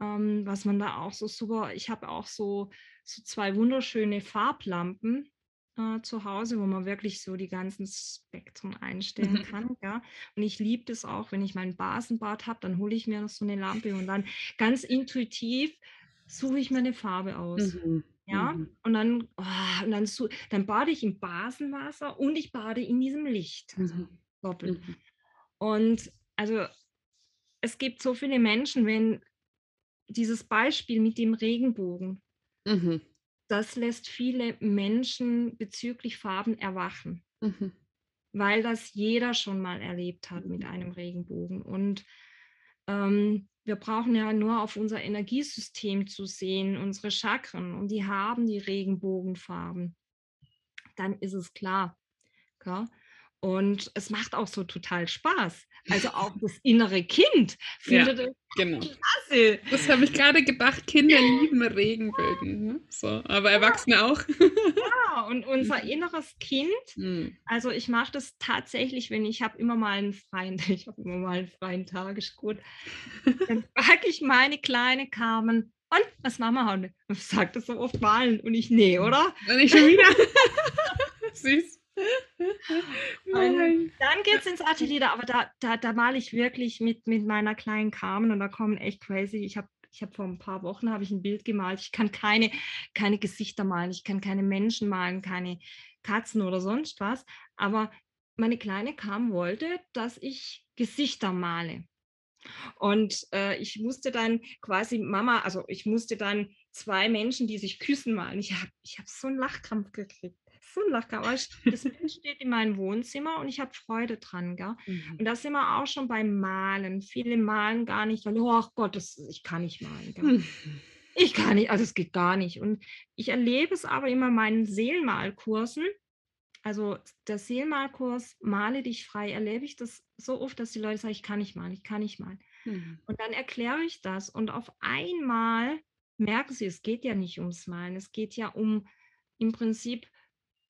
ähm, was man da auch so super, ich habe auch so, so zwei wunderschöne Farblampen äh, zu Hause, wo man wirklich so die ganzen Spektren einstellen kann. Ja? Und ich liebe das auch, wenn ich mein Basenbad habe, dann hole ich mir noch so eine Lampe und dann ganz intuitiv suche ich mir eine Farbe aus. Mhm. Ja, mhm. und dann, oh, und dann, dann bade ich im Basenwasser und ich bade in diesem Licht. Also mhm. doppelt. Mhm. Und also es gibt so viele Menschen, wenn dieses Beispiel mit dem Regenbogen, mhm. das lässt viele Menschen bezüglich Farben erwachen, mhm. weil das jeder schon mal erlebt hat mit einem Regenbogen. Und ähm, wir brauchen ja nur auf unser Energiesystem zu sehen, unsere Chakren, und die haben die Regenbogenfarben. Dann ist es klar. Ja? Und es macht auch so total Spaß. Also auch das innere Kind findet ja, es genau. klasse. Das habe ich gerade gedacht, Kinder lieben Regenbögen. Ne? So, aber Erwachsene ja. auch. ja, und unser inneres Kind, mhm. also ich mache das tatsächlich, wenn ich habe immer mal einen freien, ich habe immer mal einen freien Tag, ist gut. Dann frage ich meine kleine Carmen, und was machen wir heute? Sagt das so oft malen und ich, nee, oder? Und ich schon wieder. Süß. Und dann geht es ins Atelier, aber da, da, da male ich wirklich mit, mit meiner kleinen Carmen und da kommen echt crazy. Ich habe ich habe vor ein paar Wochen habe ich ein Bild gemalt. Ich kann keine, keine Gesichter malen, ich kann keine Menschen malen, keine Katzen oder sonst was. Aber meine Kleine kam, wollte, dass ich Gesichter male. Und äh, ich musste dann quasi Mama, also ich musste dann zwei Menschen, die sich küssen, malen. Ich habe ich hab so einen Lachkrampf gekriegt ein Lachkrampf. Das Bild steht in meinem Wohnzimmer und ich habe Freude dran. Gell? Mhm. Und da sind wir auch schon beim Malen. Viele malen gar nicht, weil, oh Gott, das, ich kann nicht malen. Mhm. Ich kann nicht, also es geht gar nicht. Und ich erlebe es aber immer in meinen Seelenmalkursen. Also der Seelenmalkurs Male dich frei, erlebe ich das so oft, dass die Leute sagen, ich kann nicht malen, ich kann nicht malen. Mhm. Und dann erkläre ich das und auf einmal merken sie, es geht ja nicht ums Malen, es geht ja um im Prinzip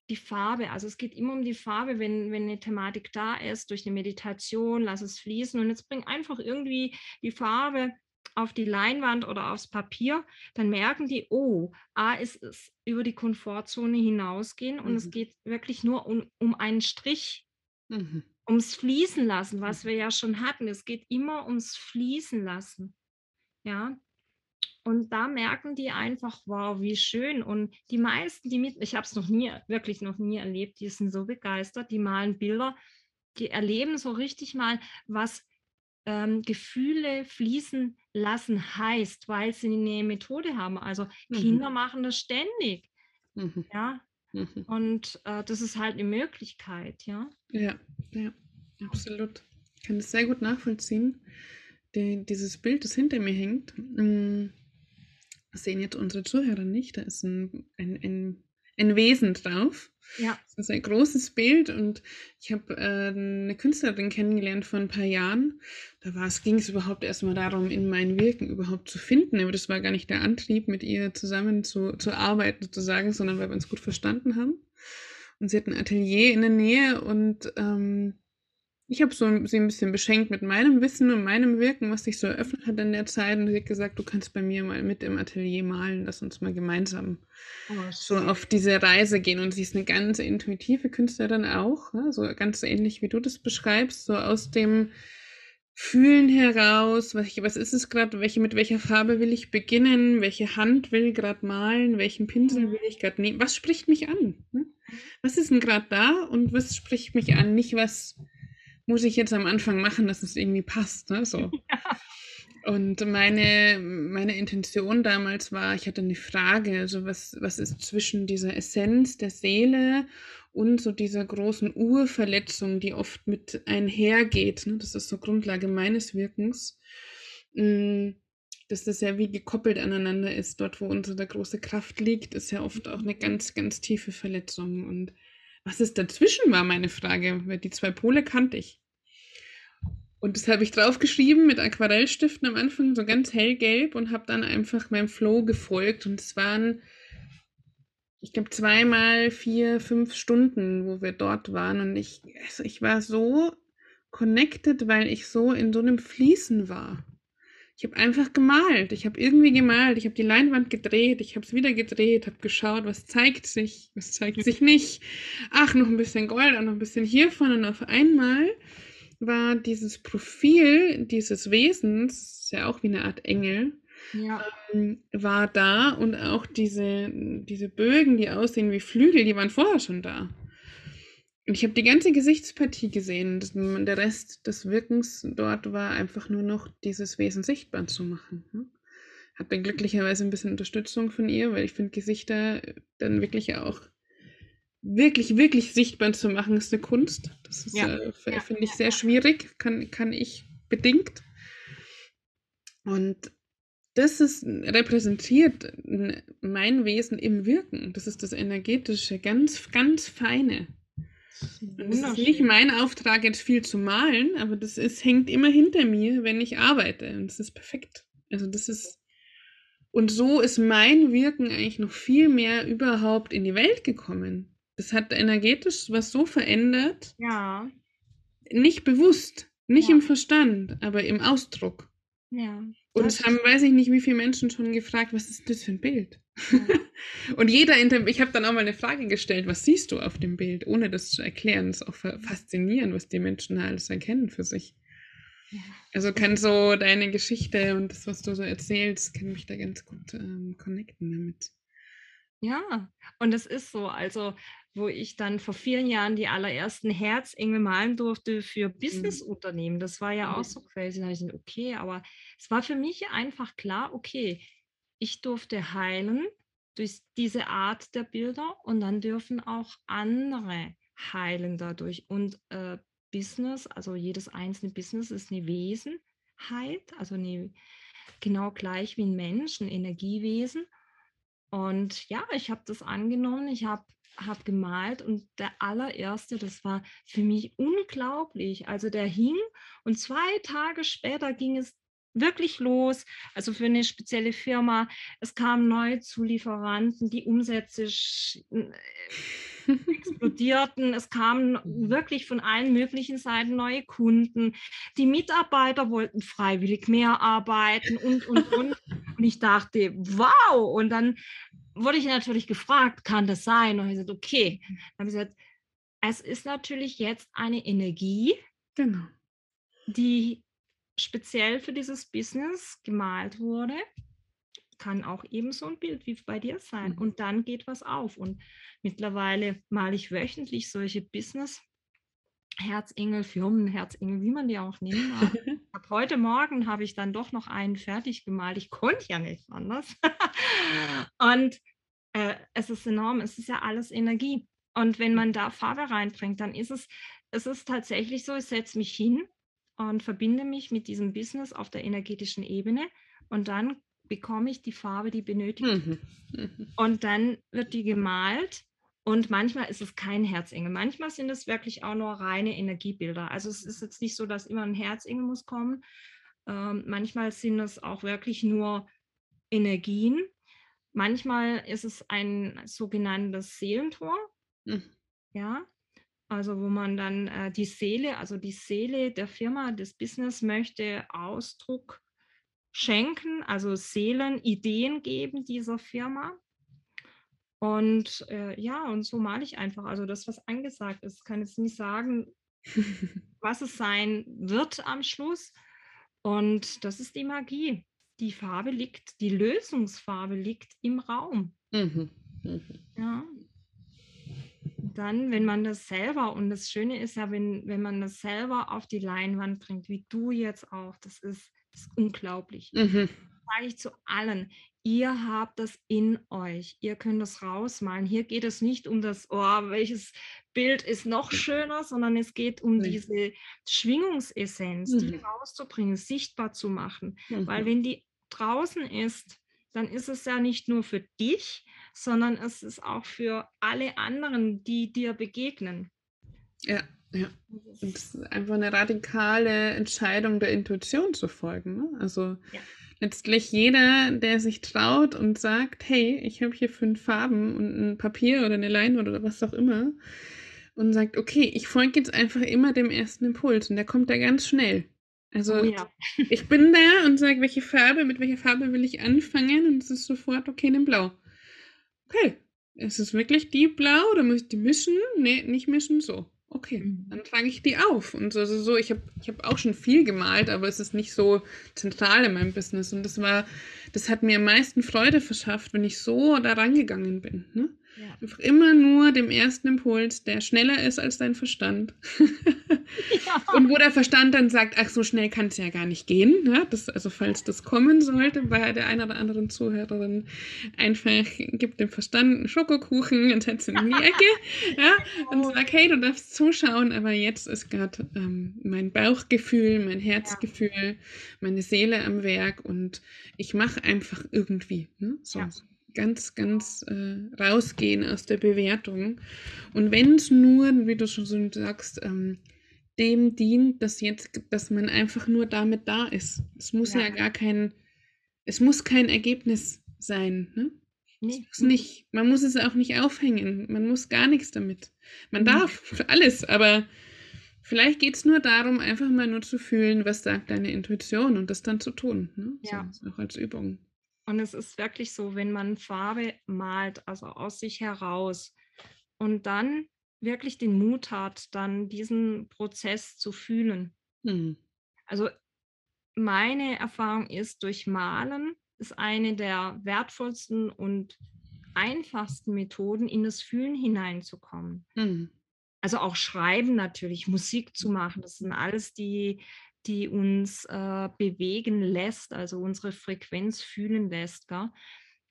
die Farbe. Also es geht immer um die Farbe, wenn, wenn eine Thematik da ist, durch eine Meditation, lass es fließen und jetzt bring einfach irgendwie die Farbe auf die Leinwand oder aufs Papier, dann merken die, oh, A ist es über die Komfortzone hinausgehen und mhm. es geht wirklich nur um, um einen Strich. Mhm. ums Fließen lassen, was wir ja schon hatten. Es geht immer ums Fließen lassen. Ja. Und da merken die einfach, wow, wie schön. Und die meisten, die mit, ich habe es noch nie, wirklich noch nie erlebt, die sind so begeistert, die malen Bilder, die erleben so richtig mal, was ähm, Gefühle fließen lassen heißt, weil sie eine Methode haben. Also mhm. Kinder machen das ständig. Mhm. Ja. Mhm. Und äh, das ist halt eine Möglichkeit, ja. Ja, ja, absolut. Ich kann das sehr gut nachvollziehen. Die, dieses Bild, das hinter mir hängt, mh, sehen jetzt unsere Zuhörer nicht. Da ist ein, ein, ein ein Wesen drauf. Ja. Das ist ein großes Bild und ich habe äh, eine Künstlerin kennengelernt vor ein paar Jahren. Da ging es überhaupt erstmal darum, in mein Wirken überhaupt zu finden. Aber das war gar nicht der Antrieb, mit ihr zusammen zu, zu arbeiten sozusagen, sondern weil wir uns gut verstanden haben. Und sie hat ein Atelier in der Nähe und ähm, ich habe so sie ein bisschen beschenkt mit meinem Wissen und meinem Wirken, was sich so eröffnet hat in der Zeit. Und sie hat gesagt, du kannst bei mir mal mit im Atelier malen, lass uns mal gemeinsam oh, so auf diese Reise gehen. Und sie ist eine ganz intuitive Künstlerin auch, ne? so ganz ähnlich wie du das beschreibst, so aus dem Fühlen heraus, was, was ist es gerade, welche, mit welcher Farbe will ich beginnen, welche Hand will gerade malen, welchen Pinsel mhm. will ich gerade nehmen, was spricht mich an? Ne? Was ist denn gerade da und was spricht mich an? Nicht was muss ich jetzt am Anfang machen, dass es irgendwie passt. Ne? So. Ja. Und meine, meine Intention damals war, ich hatte eine Frage, also was, was ist zwischen dieser Essenz der Seele und so dieser großen Urverletzung, die oft mit einhergeht. Ne? Das ist so Grundlage meines Wirkens. Hm, dass das ja wie gekoppelt aneinander ist. Dort, wo unsere große Kraft liegt, ist ja oft auch eine ganz, ganz tiefe Verletzung. Und was ist dazwischen, war meine Frage, weil die zwei Pole kannte ich. Und das habe ich draufgeschrieben mit Aquarellstiften am Anfang, so ganz hellgelb und habe dann einfach meinem Flow gefolgt. Und es waren, ich glaube, zweimal vier, fünf Stunden, wo wir dort waren. Und ich, also ich war so connected, weil ich so in so einem Fließen war. Ich habe einfach gemalt. Ich habe irgendwie gemalt. Ich habe die Leinwand gedreht. Ich habe es wieder gedreht. Habe geschaut, was zeigt sich, was zeigt sich nicht. Ach, noch ein bisschen Gold und noch ein bisschen hiervon. Und auf einmal war dieses Profil dieses Wesens, ist ja auch wie eine Art Engel, ja. ähm, war da und auch diese, diese Bögen, die aussehen wie Flügel, die waren vorher schon da. Ich habe die ganze Gesichtspartie gesehen. Das, der Rest des Wirkens dort war einfach nur noch dieses Wesen sichtbar zu machen. Ne? Hatte glücklicherweise ein bisschen Unterstützung von ihr, weil ich finde Gesichter dann wirklich auch wirklich, wirklich sichtbar zu machen, ist eine Kunst. Das ist, ja. äh, ja. finde ich, sehr schwierig, kann, kann ich bedingt. Und das ist repräsentiert mein Wesen im Wirken. Das ist das Energetische, ganz, ganz feine. Es ist nicht mein Auftrag, jetzt viel zu malen, aber das ist, hängt immer hinter mir, wenn ich arbeite. Und das ist perfekt. Also das ist. Und so ist mein Wirken eigentlich noch viel mehr überhaupt in die Welt gekommen. Das hat energetisch was so verändert. Ja. Nicht bewusst, nicht ja. im Verstand, aber im Ausdruck. Ja. Und es haben, weiß ich nicht, wie viele Menschen schon gefragt, was ist das für ein Bild? Ja. und jeder, ich habe dann auch mal eine Frage gestellt, was siehst du auf dem Bild, ohne das zu erklären. Das ist auch faszinierend, was die Menschen da alles erkennen für sich. Ja. Also kann so deine Geschichte und das, was du so erzählst, kann mich da ganz gut ähm, connecten damit. Ja, und es ist so, also wo ich dann vor vielen Jahren die allerersten Herzengel malen durfte für mhm. Businessunternehmen. Das war ja auch so crazy. Da habe ich gesagt, okay, aber es war für mich einfach klar, okay, ich durfte heilen durch diese Art der Bilder und dann dürfen auch andere heilen dadurch. Und äh, Business, also jedes einzelne Business ist eine Wesenheit, also eine, genau gleich wie ein Mensch, ein Energiewesen. Und ja, ich habe das angenommen, ich habe hab gemalt und der allererste, das war für mich unglaublich. Also der hing und zwei Tage später ging es wirklich los. Also für eine spezielle Firma. Es kamen neue Zulieferanten, die Umsätze äh, explodierten. Es kamen wirklich von allen möglichen Seiten neue Kunden. Die Mitarbeiter wollten freiwillig mehr arbeiten und, und, und. Und ich dachte, wow! Und dann wurde ich natürlich gefragt, kann das sein? Und ich gesagt, okay. Dann habe ich gesagt, es ist natürlich jetzt eine Energie, genau. die speziell für dieses Business gemalt wurde. Kann auch eben so ein Bild wie bei dir sein. Mhm. Und dann geht was auf. Und mittlerweile male ich wöchentlich solche Business Herzengel, Firmenherzengel, wie man die auch nennen mag. Heute Morgen habe ich dann doch noch einen fertig gemalt. Ich konnte ja nicht anders. und äh, es ist enorm. Es ist ja alles Energie. Und wenn man da Farbe reinbringt, dann ist es, es ist tatsächlich so, ich setze mich hin und verbinde mich mit diesem Business auf der energetischen Ebene und dann bekomme ich die Farbe, die benötigt. Mhm. Und dann wird die gemalt und manchmal ist es kein Herzengel. Manchmal sind es wirklich auch nur reine Energiebilder. Also es ist jetzt nicht so, dass immer ein Herzengel muss kommen. Ähm, manchmal sind es auch wirklich nur Energien. Manchmal ist es ein sogenanntes Seelentor. Mhm. Ja, also wo man dann äh, die Seele, also die Seele der Firma, des Business möchte Ausdruck schenken, also Seelen, Ideen geben dieser Firma. Und äh, ja, und so male ich einfach. Also das, was angesagt ist, kann jetzt nicht sagen, was es sein wird am Schluss. Und das ist die Magie. Die Farbe liegt, die Lösungsfarbe liegt im Raum. Mhm. Mhm. Ja. Dann, wenn man das selber, und das Schöne ist ja, wenn, wenn man das selber auf die Leinwand bringt, wie du jetzt auch, das ist, das ist unglaublich. Mhm. Sage ich zu allen, ihr habt das in euch. Ihr könnt das rausmalen. Hier geht es nicht um das, oh, welches Bild ist noch schöner, sondern es geht um nee. diese Schwingungsessenz, mhm. die rauszubringen, sichtbar zu machen. Mhm. Weil wenn die draußen ist, dann ist es ja nicht nur für dich, sondern es ist auch für alle anderen, die dir begegnen. Ja, ja. Und es ist einfach eine radikale Entscheidung der Intuition zu folgen. Ne? Also ja letztlich jeder, der sich traut und sagt, hey, ich habe hier fünf Farben und ein Papier oder eine Leinwand oder was auch immer und sagt, okay, ich folge jetzt einfach immer dem ersten Impuls und der kommt da ganz schnell. Also oh, ja. ich bin da und sage, welche Farbe, mit welcher Farbe will ich anfangen und es ist sofort, okay, nimm Blau. Okay, ist es wirklich die Blau oder muss ich die mischen? Nee, nicht mischen, so okay, mhm. dann trage ich die auf. Und so, so, so ich habe ich hab auch schon viel gemalt, aber es ist nicht so zentral in meinem Business. Und das war, das hat mir am meisten Freude verschafft, wenn ich so da rangegangen bin. Ne? Ja. Einfach immer nur dem ersten Impuls, der schneller ist als dein Verstand. ja. Und wo der Verstand dann sagt, ach, so schnell kann es ja gar nicht gehen. Ja? Das, also falls das kommen sollte bei der einen oder anderen Zuhörerin, einfach gibt dem Verstand einen Schokokuchen und setzt ihn in die Ecke ja? und sagt, hey, du darfst zuschauen, aber jetzt ist gerade ähm, mein Bauchgefühl, mein Herzgefühl, meine Seele am Werk und ich mache einfach irgendwie. Ne? So. Ganz, ganz äh, rausgehen aus der Bewertung. Und wenn es nur, wie du schon so sagst, ähm, dem dient, dass jetzt, dass man einfach nur damit da ist. Es muss ja, ja gar kein, es muss kein Ergebnis sein, ne? Nee. Nicht, man muss es auch nicht aufhängen, man muss gar nichts damit. Man mhm. darf alles, aber vielleicht geht es nur darum, einfach mal nur zu fühlen, was sagt deine Intuition und das dann zu tun. Ne? Ja. So, auch als Übung. Und es ist wirklich so, wenn man Farbe malt, also aus sich heraus und dann wirklich den Mut hat, dann diesen Prozess zu fühlen. Mhm. Also meine Erfahrung ist, durch Malen ist eine der wertvollsten und einfachsten Methoden, in das Fühlen hineinzukommen. Mhm. Also auch Schreiben natürlich, Musik zu machen, das sind alles die die uns äh, bewegen lässt, also unsere Frequenz fühlen lässt. Gell?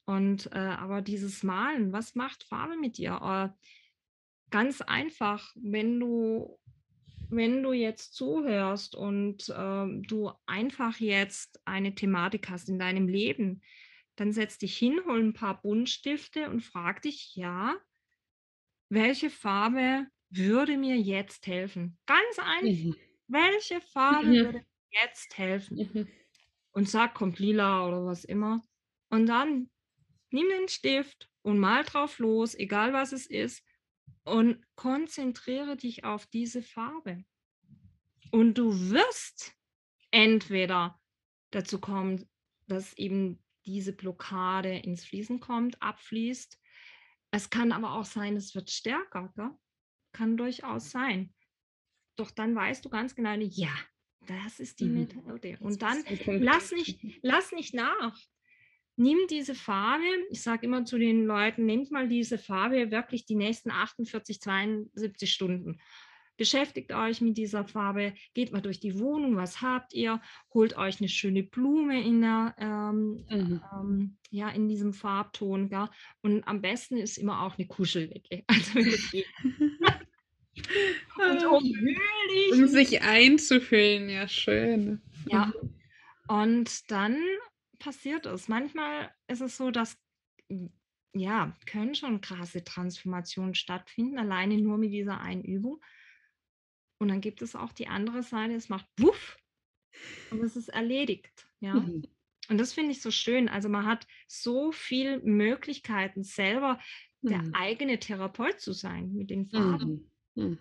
Und äh, aber dieses Malen, was macht Farbe mit dir? Äh, ganz einfach, wenn du wenn du jetzt zuhörst und ähm, du einfach jetzt eine Thematik hast in deinem Leben, dann setz dich hin, hol ein paar Buntstifte und frag dich, ja, welche Farbe würde mir jetzt helfen? Ganz einfach. Mhm. Welche Farbe mhm. würde jetzt helfen? Mhm. Und sag, kommt lila oder was immer. Und dann nimm den Stift und mal drauf los, egal was es ist, und konzentriere dich auf diese Farbe. Und du wirst entweder dazu kommen, dass eben diese Blockade ins Fließen kommt, abfließt. Es kann aber auch sein, es wird stärker. Gell? kann durchaus sein. Doch dann weißt du ganz genau, ja, das ist die mhm. Methode. Und dann lass nicht, lass nicht nach. Nimm diese Farbe, ich sage immer zu den Leuten, nehmt mal diese Farbe wirklich die nächsten 48, 72 Stunden. Beschäftigt euch mit dieser Farbe, geht mal durch die Wohnung, was habt ihr, holt euch eine schöne Blume in, der, ähm, mhm. ähm, ja, in diesem Farbton. Ja? Und am besten ist immer auch eine Kuscheldecke. Also geht. Und um sich einzufühlen, ja, schön. Ja. Und dann passiert es. Manchmal ist es so, dass ja, können schon krasse Transformationen stattfinden, alleine nur mit dieser einen Übung. Und dann gibt es auch die andere Seite, es macht wuff und es ist erledigt. Ja. Mhm. Und das finde ich so schön. Also man hat so viele Möglichkeiten, selber mhm. der eigene Therapeut zu sein mit den Farben. Mhm.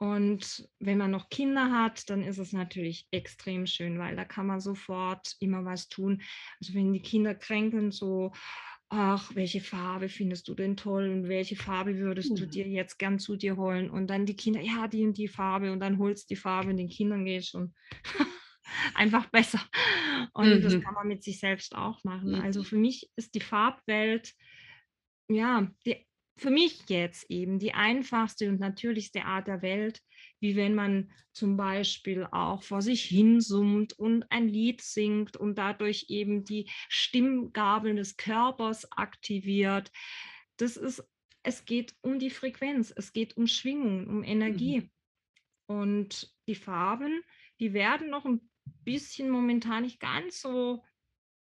Mhm. Und wenn man noch Kinder hat, dann ist es natürlich extrem schön, weil da kann man sofort immer was tun. Also wenn die Kinder kränkeln, so, ach, welche Farbe findest du denn toll und welche Farbe würdest mhm. du dir jetzt gern zu dir holen? Und dann die Kinder, ja, die und die Farbe und dann holst du die Farbe und den Kindern geht schon einfach besser. Und mhm. das kann man mit sich selbst auch machen. Mhm. Also für mich ist die Farbwelt, ja, die für mich jetzt eben die einfachste und natürlichste Art der Welt, wie wenn man zum Beispiel auch vor sich hin summt und ein Lied singt und dadurch eben die Stimmgabeln des Körpers aktiviert. Das ist, es geht um die Frequenz, es geht um Schwingung, um Energie. Mhm. Und die Farben, die werden noch ein bisschen momentan nicht ganz so,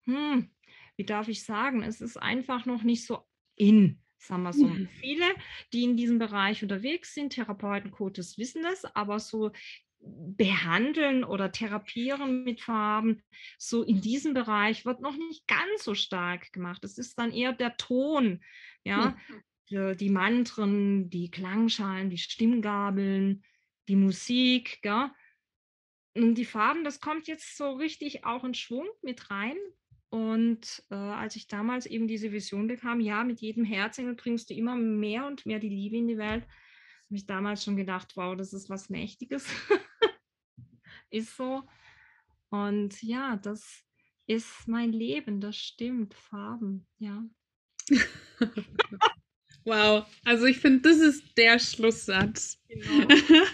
hm, wie darf ich sagen, es ist einfach noch nicht so in sagen wir so. Mhm. Viele, die in diesem Bereich unterwegs sind, Therapeuten, Coaches wissen das, aber so behandeln oder therapieren mit Farben, so in diesem Bereich wird noch nicht ganz so stark gemacht. Es ist dann eher der Ton, ja, mhm. die Mantren, die Klangschalen, die Stimmgabeln, die Musik, ja. Und die Farben, das kommt jetzt so richtig auch in Schwung mit rein. Und äh, als ich damals eben diese Vision bekam, ja, mit jedem Herzengel bringst du immer mehr und mehr die Liebe in die Welt, habe ich damals schon gedacht, wow, das ist was Mächtiges. ist so. Und ja, das ist mein Leben, das stimmt, Farben, ja. Wow, also ich finde, das ist der Schlusssatz. Genau.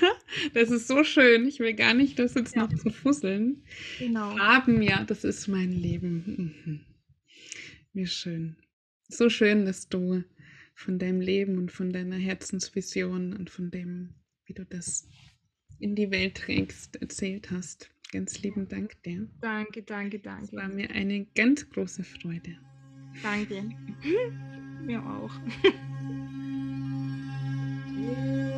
das ist so schön. Ich will gar nicht das jetzt ja. noch zu fusseln. Genau. Farben, ja, das ist mein Leben. Mhm. Wie schön. So schön, dass du von deinem Leben und von deiner Herzensvision und von dem, wie du das in die Welt trägst, erzählt hast. Ganz lieben Dank dir. Danke, danke, danke. Es war mir eine ganz große Freude. Danke. mir auch. Música